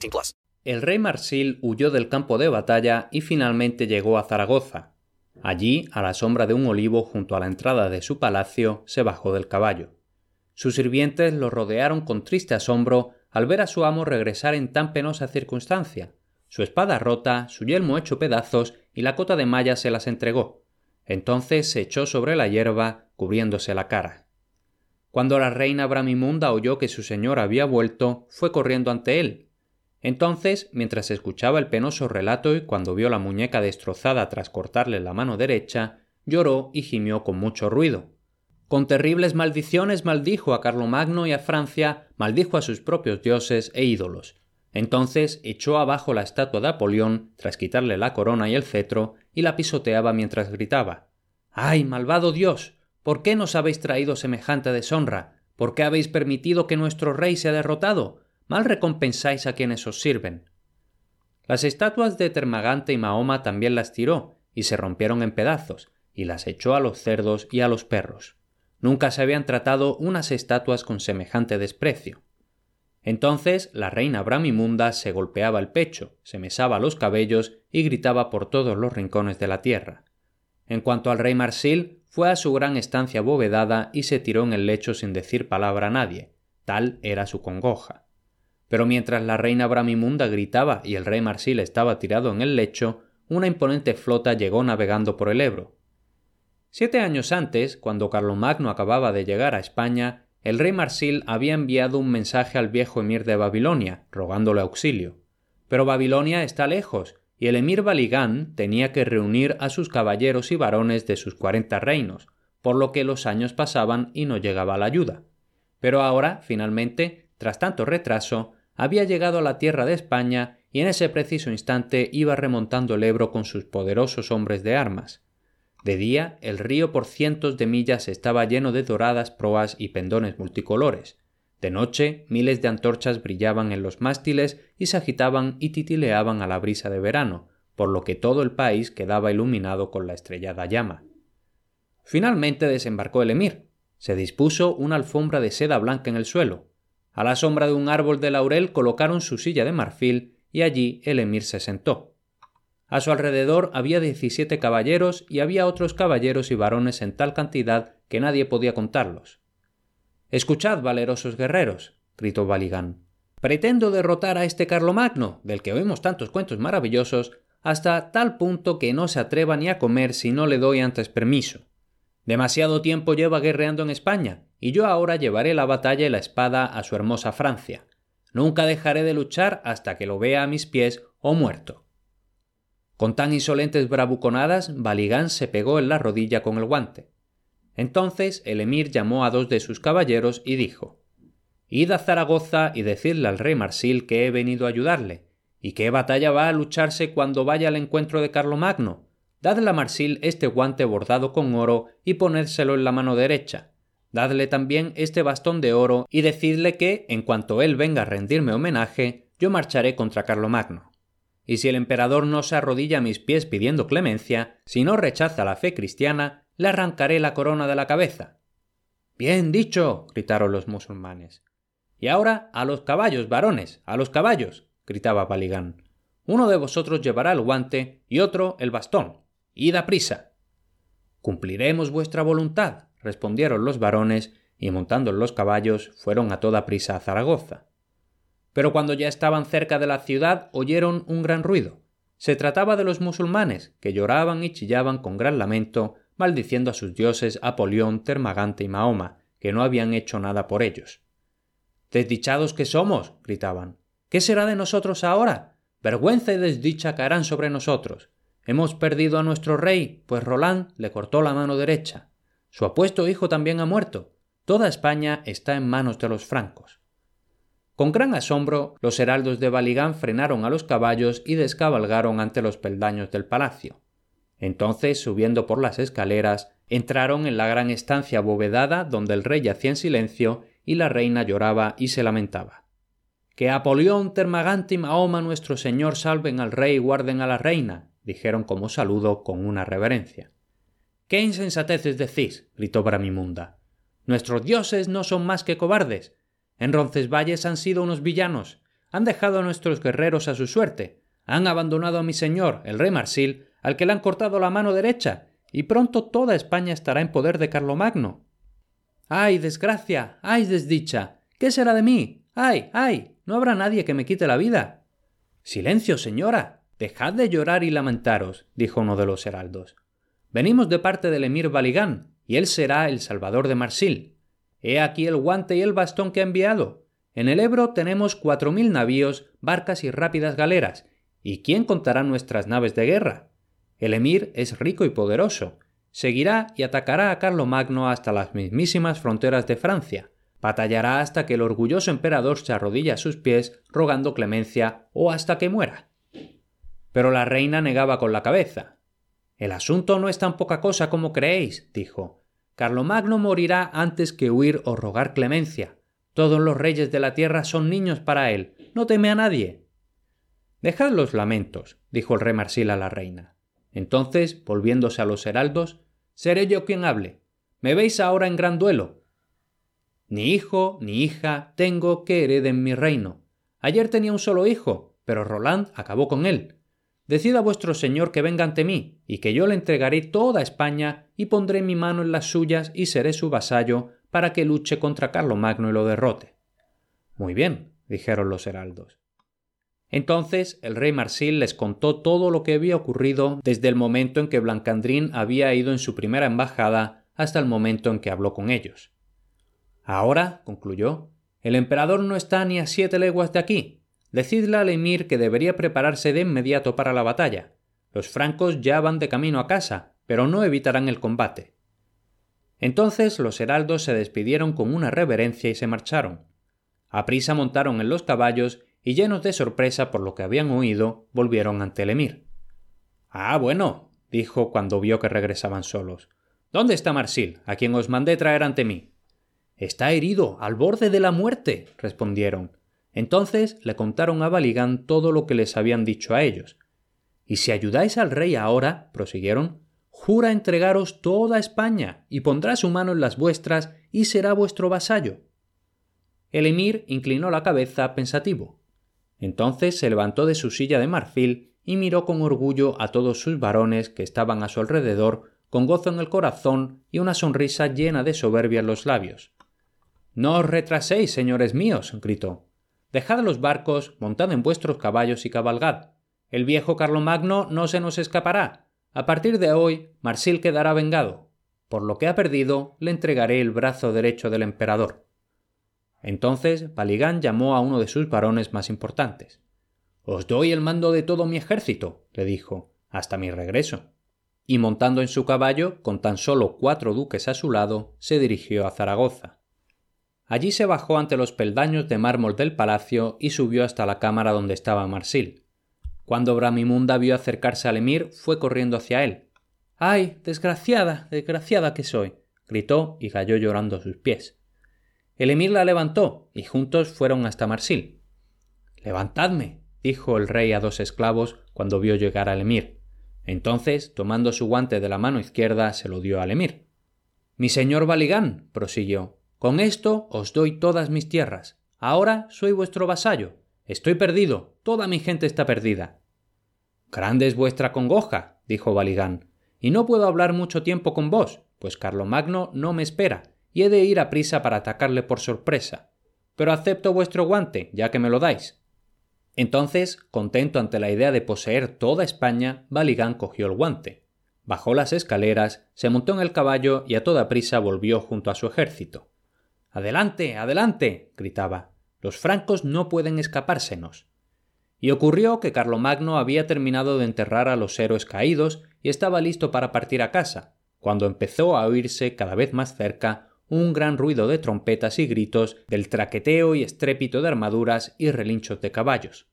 18 plus. El rey Marsil huyó del campo de batalla y finalmente llegó a Zaragoza. Allí, a la sombra de un olivo junto a la entrada de su palacio, se bajó del caballo. Sus sirvientes lo rodearon con triste asombro al ver a su amo regresar en tan penosa circunstancia, su espada rota, su yelmo hecho pedazos y la cota de malla se las entregó. Entonces se echó sobre la hierba, cubriéndose la cara. Cuando la reina Bramimunda oyó que su señor había vuelto, fue corriendo ante él. Entonces, mientras escuchaba el penoso relato y cuando vio la muñeca destrozada tras cortarle la mano derecha, lloró y gimió con mucho ruido. Con terribles maldiciones maldijo a Carlomagno y a Francia, maldijo a sus propios dioses e ídolos, entonces echó abajo la estatua de Apolión, tras quitarle la corona y el cetro, y la pisoteaba mientras gritaba ¡Ay, malvado Dios! ¿Por qué nos habéis traído semejante deshonra? ¿Por qué habéis permitido que nuestro rey sea derrotado? Mal recompensáis a quienes os sirven. Las estatuas de Termagante y Mahoma también las tiró, y se rompieron en pedazos, y las echó a los cerdos y a los perros. Nunca se habían tratado unas estatuas con semejante desprecio. Entonces la reina Bramimunda se golpeaba el pecho, se mesaba los cabellos y gritaba por todos los rincones de la tierra. En cuanto al rey Marsil, fue a su gran estancia abovedada y se tiró en el lecho sin decir palabra a nadie. Tal era su congoja. Pero mientras la reina Bramimunda gritaba y el rey Marsil estaba tirado en el lecho, una imponente flota llegó navegando por el Ebro. Siete años antes, cuando Carlomagno acababa de llegar a España, el rey Marsil había enviado un mensaje al viejo emir de Babilonia, rogándole auxilio. Pero Babilonia está lejos, y el emir Baligán tenía que reunir a sus caballeros y varones de sus cuarenta reinos, por lo que los años pasaban y no llegaba la ayuda. Pero ahora, finalmente, tras tanto retraso, había llegado a la tierra de España y en ese preciso instante iba remontando el Ebro con sus poderosos hombres de armas. De día, el río por cientos de millas estaba lleno de doradas proas y pendones multicolores. De noche, miles de antorchas brillaban en los mástiles y se agitaban y titileaban a la brisa de verano, por lo que todo el país quedaba iluminado con la estrellada llama. Finalmente desembarcó el emir. Se dispuso una alfombra de seda blanca en el suelo. A la sombra de un árbol de laurel colocaron su silla de marfil y allí el emir se sentó. A su alrededor había diecisiete caballeros y había otros caballeros y varones en tal cantidad que nadie podía contarlos. Escuchad, valerosos guerreros, gritó Baligán. Pretendo derrotar a este Carlomagno, del que oímos tantos cuentos maravillosos, hasta tal punto que no se atreva ni a comer si no le doy antes permiso. Demasiado tiempo lleva guerreando en España, y yo ahora llevaré la batalla y la espada a su hermosa Francia. Nunca dejaré de luchar hasta que lo vea a mis pies o muerto. Con tan insolentes bravuconadas, Baligán se pegó en la rodilla con el guante. Entonces el emir llamó a dos de sus caballeros y dijo Id a Zaragoza y decidle al rey Marsil que he venido a ayudarle, y qué batalla va a lucharse cuando vaya al encuentro de Carlomagno. Dadle a Marsil este guante bordado con oro y ponérselo en la mano derecha. Dadle también este bastón de oro y decidle que, en cuanto él venga a rendirme homenaje, yo marcharé contra Carlomagno y si el emperador no se arrodilla a mis pies pidiendo clemencia, si no rechaza la fe cristiana, le arrancaré la corona de la cabeza. Bien dicho. gritaron los musulmanes. Y ahora a los caballos, varones, a los caballos. gritaba Baligán. Uno de vosotros llevará el guante y otro el bastón. Id a prisa. Cumpliremos vuestra voluntad, respondieron los varones, y montando en los caballos fueron a toda prisa a Zaragoza. Pero cuando ya estaban cerca de la ciudad oyeron un gran ruido. Se trataba de los musulmanes, que lloraban y chillaban con gran lamento, maldiciendo a sus dioses Apolión, Termagante y Mahoma, que no habían hecho nada por ellos. Desdichados que somos, gritaban. ¿Qué será de nosotros ahora? Vergüenza y desdicha caerán sobre nosotros. Hemos perdido a nuestro rey, pues Roland le cortó la mano derecha. Su apuesto hijo también ha muerto. Toda España está en manos de los francos. Con gran asombro, los heraldos de Baligán frenaron a los caballos y descabalgaron ante los peldaños del palacio. Entonces, subiendo por las escaleras, entraron en la gran estancia abovedada donde el rey yacía en silencio y la reina lloraba y se lamentaba. Que Apolión, Termagante y Mahoma nuestro señor salven al rey y guarden a la reina, dijeron como saludo con una reverencia. ¿Qué insensateces decís? gritó Bramimunda. Nuestros dioses no son más que cobardes. En Roncesvalles han sido unos villanos, han dejado a nuestros guerreros a su suerte, han abandonado a mi señor, el rey Marsil, al que le han cortado la mano derecha, y pronto toda España estará en poder de Carlomagno. ¡Ay, desgracia! ¡Ay, desdicha! ¿Qué será de mí? ¡Ay, ay! No habrá nadie que me quite la vida. Silencio, señora. Dejad de llorar y lamentaros, dijo uno de los heraldos. Venimos de parte del emir Baligán, y él será el salvador de Marsil. He aquí el guante y el bastón que ha enviado. En el Ebro tenemos cuatro mil navíos, barcas y rápidas galeras. ¿Y quién contará nuestras naves de guerra? El emir es rico y poderoso. Seguirá y atacará a Carlomagno hasta las mismísimas fronteras de Francia. Batallará hasta que el orgulloso emperador se arrodille a sus pies rogando clemencia o hasta que muera. Pero la reina negaba con la cabeza. El asunto no es tan poca cosa como creéis, dijo. Carlomagno morirá antes que huir o rogar clemencia. Todos los reyes de la tierra son niños para él. No teme a nadie. Dejad los lamentos, dijo el rey Marsil a la reina. Entonces, volviéndose a los heraldos, seré yo quien hable. Me veis ahora en gran duelo. Ni hijo ni hija tengo que hereden mi reino. Ayer tenía un solo hijo, pero Roland acabó con él. Decida vuestro señor que venga ante mí, y que yo le entregaré toda España, y pondré mi mano en las suyas y seré su vasallo, para que luche contra Carlomagno y lo derrote. Muy bien, dijeron los heraldos. Entonces el rey Marsil les contó todo lo que había ocurrido desde el momento en que Blancandrín había ido en su primera embajada hasta el momento en que habló con ellos. Ahora, concluyó, el emperador no está ni a siete leguas de aquí. Decidle al emir que debería prepararse de inmediato para la batalla. Los francos ya van de camino a casa, pero no evitarán el combate. Entonces los heraldos se despidieron con una reverencia y se marcharon. A prisa montaron en los caballos y llenos de sorpresa por lo que habían oído, volvieron ante el emir. Ah, bueno, dijo cuando vio que regresaban solos. ¿Dónde está Marsil, a quien os mandé traer ante mí? Está herido, al borde de la muerte, respondieron. Entonces le contaron a Baligán todo lo que les habían dicho a ellos. Y si ayudáis al rey ahora, prosiguieron, jura entregaros toda España y pondrá su mano en las vuestras y será vuestro vasallo. El emir inclinó la cabeza pensativo. Entonces se levantó de su silla de marfil y miró con orgullo a todos sus varones que estaban a su alrededor, con gozo en el corazón y una sonrisa llena de soberbia en los labios. No os retraséis, señores míos, gritó. Dejad los barcos, montad en vuestros caballos y cabalgad. El viejo Carlomagno no se nos escapará. A partir de hoy, Marsil quedará vengado. Por lo que ha perdido, le entregaré el brazo derecho del emperador. Entonces Baligán llamó a uno de sus varones más importantes. Os doy el mando de todo mi ejército, le dijo, hasta mi regreso. Y montando en su caballo, con tan solo cuatro duques a su lado, se dirigió a Zaragoza. Allí se bajó ante los peldaños de mármol del palacio y subió hasta la cámara donde estaba Marsil. Cuando Bramimunda vio acercarse al emir, fue corriendo hacia él. ¡Ay, desgraciada, desgraciada que soy! gritó y cayó llorando a sus pies. El emir la levantó y juntos fueron hasta Marsil. Levantadme, dijo el rey a dos esclavos cuando vio llegar al emir. Entonces, tomando su guante de la mano izquierda, se lo dio al emir. Mi señor Baligán, prosiguió, con esto os doy todas mis tierras. Ahora soy vuestro vasallo. Estoy perdido. Toda mi gente está perdida. Grande es vuestra congoja, dijo Baligán, y no puedo hablar mucho tiempo con vos, pues Carlomagno no me espera, y he de ir a prisa para atacarle por sorpresa. pero acepto vuestro guante, ya que me lo dais. Entonces, contento ante la idea de poseer toda España, Baligán cogió el guante, bajó las escaleras, se montó en el caballo y a toda prisa volvió junto a su ejército. Adelante, adelante. gritaba. Los francos no pueden escapársenos. Y ocurrió que Carlomagno había terminado de enterrar a los héroes caídos y estaba listo para partir a casa, cuando empezó a oírse cada vez más cerca un gran ruido de trompetas y gritos, del traqueteo y estrépito de armaduras y relinchos de caballos.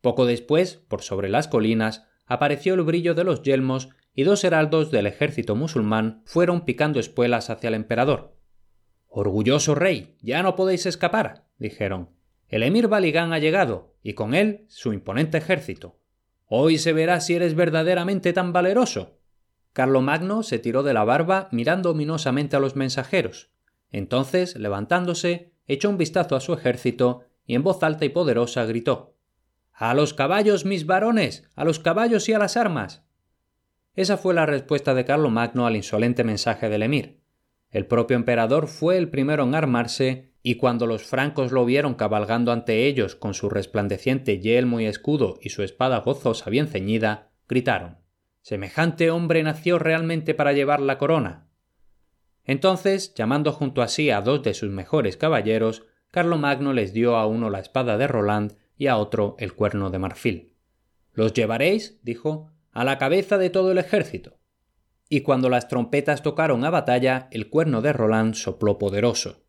Poco después, por sobre las colinas, apareció el brillo de los yelmos y dos heraldos del ejército musulmán fueron picando espuelas hacia el emperador. Orgulloso rey, ya no podéis escapar, dijeron. El emir Baligán ha llegado, y con él su imponente ejército. Hoy se verá si eres verdaderamente tan valeroso. Carlomagno se tiró de la barba mirando ominosamente a los mensajeros. Entonces, levantándose, echó un vistazo a su ejército y en voz alta y poderosa gritó A los caballos, mis varones. a los caballos y a las armas. Esa fue la respuesta de Carlomagno al insolente mensaje del emir. El propio emperador fue el primero en armarse y cuando los francos lo vieron cabalgando ante ellos con su resplandeciente yelmo y escudo y su espada gozosa bien ceñida, gritaron Semejante hombre nació realmente para llevar la corona. Entonces, llamando junto a sí a dos de sus mejores caballeros, Carlomagno les dio a uno la espada de Roland y a otro el cuerno de marfil. Los llevaréis, dijo, a la cabeza de todo el ejército. Y cuando las trompetas tocaron a batalla, el cuerno de Roland sopló poderoso.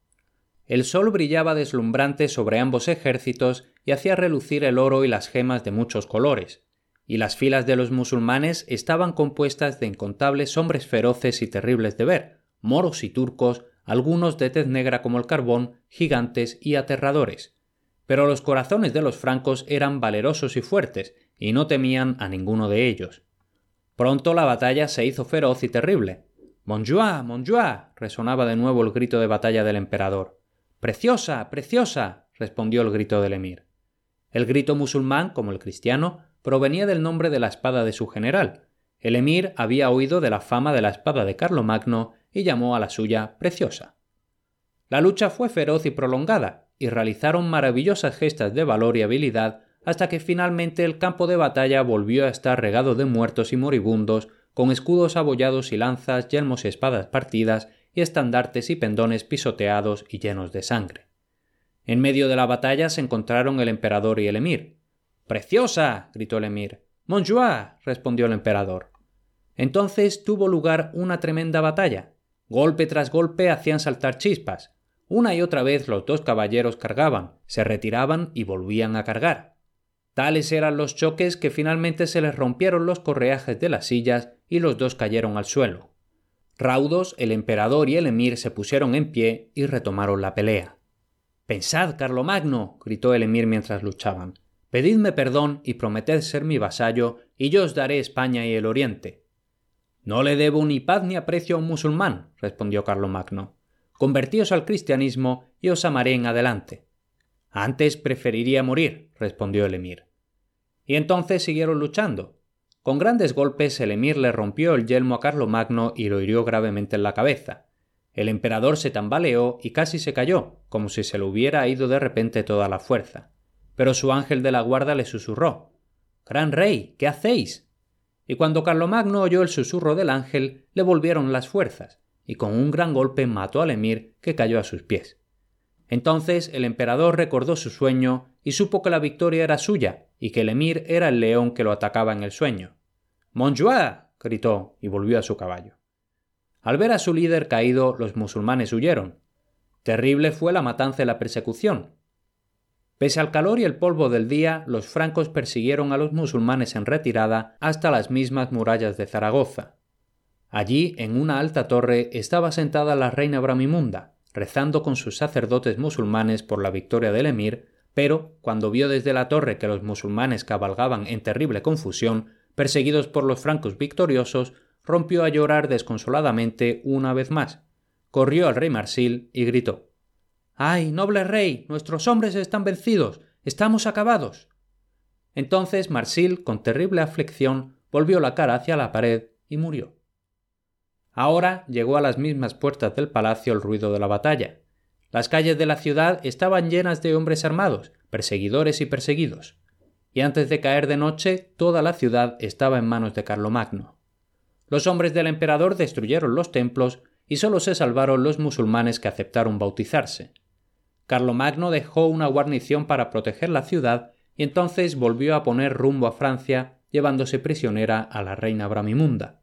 El sol brillaba deslumbrante sobre ambos ejércitos y hacía relucir el oro y las gemas de muchos colores, y las filas de los musulmanes estaban compuestas de incontables hombres feroces y terribles de ver, moros y turcos, algunos de tez negra como el carbón, gigantes y aterradores. Pero los corazones de los francos eran valerosos y fuertes, y no temían a ninguno de ellos. Pronto la batalla se hizo feroz y terrible. Montjoie, Montjoie. resonaba de nuevo el grito de batalla del emperador. Preciosa, preciosa. respondió el grito del emir. El grito musulmán, como el cristiano, provenía del nombre de la espada de su general. El emir había oído de la fama de la espada de Carlomagno y llamó a la suya preciosa. La lucha fue feroz y prolongada, y realizaron maravillosas gestas de valor y habilidad hasta que finalmente el campo de batalla volvió a estar regado de muertos y moribundos, con escudos abollados y lanzas, yelmos y espadas partidas, y estandartes y pendones pisoteados y llenos de sangre. En medio de la batalla se encontraron el emperador y el emir. Preciosa. gritó el emir. Montjoie. respondió el emperador. Entonces tuvo lugar una tremenda batalla. Golpe tras golpe hacían saltar chispas. Una y otra vez los dos caballeros cargaban, se retiraban y volvían a cargar. Tales eran los choques que finalmente se les rompieron los correajes de las sillas y los dos cayeron al suelo. Raudos, el emperador y el emir se pusieron en pie y retomaron la pelea. Pensad, Carlomagno, gritó el emir mientras luchaban. Pedidme perdón y prometed ser mi vasallo, y yo os daré España y el Oriente. No le debo ni paz ni aprecio a un musulmán, respondió Carlomagno. Convertíos al cristianismo y os amaré en adelante. Antes preferiría morir, respondió el emir. Y entonces siguieron luchando, con grandes golpes el emir le rompió el yelmo a Carlomagno y lo hirió gravemente en la cabeza. El emperador se tambaleó y casi se cayó, como si se le hubiera ido de repente toda la fuerza. Pero su ángel de la guarda le susurró Gran rey, ¿qué hacéis? Y cuando Carlomagno oyó el susurro del ángel, le volvieron las fuerzas, y con un gran golpe mató al emir, que cayó a sus pies. Entonces el emperador recordó su sueño y supo que la victoria era suya y que el emir era el león que lo atacaba en el sueño. Montjoie. gritó y volvió a su caballo. Al ver a su líder caído, los musulmanes huyeron. Terrible fue la matanza y la persecución. Pese al calor y el polvo del día, los francos persiguieron a los musulmanes en retirada hasta las mismas murallas de Zaragoza. Allí, en una alta torre, estaba sentada la reina Bramimunda, rezando con sus sacerdotes musulmanes por la victoria del emir, pero cuando vio desde la torre que los musulmanes cabalgaban en terrible confusión, perseguidos por los francos victoriosos, rompió a llorar desconsoladamente una vez más. Corrió al rey Marsil y gritó ¡Ay, noble rey! Nuestros hombres están vencidos. Estamos acabados. Entonces Marsil, con terrible aflicción, volvió la cara hacia la pared y murió. Ahora llegó a las mismas puertas del palacio el ruido de la batalla. Las calles de la ciudad estaban llenas de hombres armados, perseguidores y perseguidos. Y antes de caer de noche, toda la ciudad estaba en manos de Carlomagno. Los hombres del emperador destruyeron los templos y solo se salvaron los musulmanes que aceptaron bautizarse. Carlomagno dejó una guarnición para proteger la ciudad y entonces volvió a poner rumbo a Francia, llevándose prisionera a la reina Bramimunda.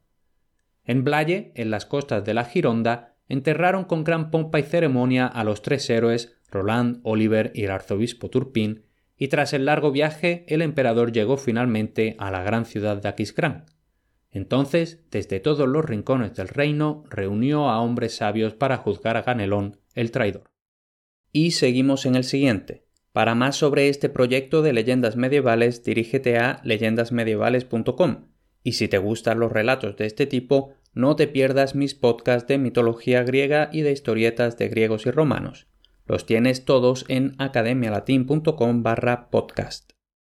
En Blaye, en las costas de la Gironda, enterraron con gran pompa y ceremonia a los tres héroes Roland, Oliver y el arzobispo Turpin, y tras el largo viaje el emperador llegó finalmente a la gran ciudad de Aquisgrán. Entonces, desde todos los rincones del reino, reunió a hombres sabios para juzgar a Ganelón, el traidor. Y seguimos en el siguiente. Para más sobre este proyecto de leyendas medievales, dirígete a leyendasmedievales.com. Y si te gustan los relatos de este tipo, no te pierdas mis podcasts de mitología griega y de historietas de griegos y romanos. Los tienes todos en academialatin.com barra podcast.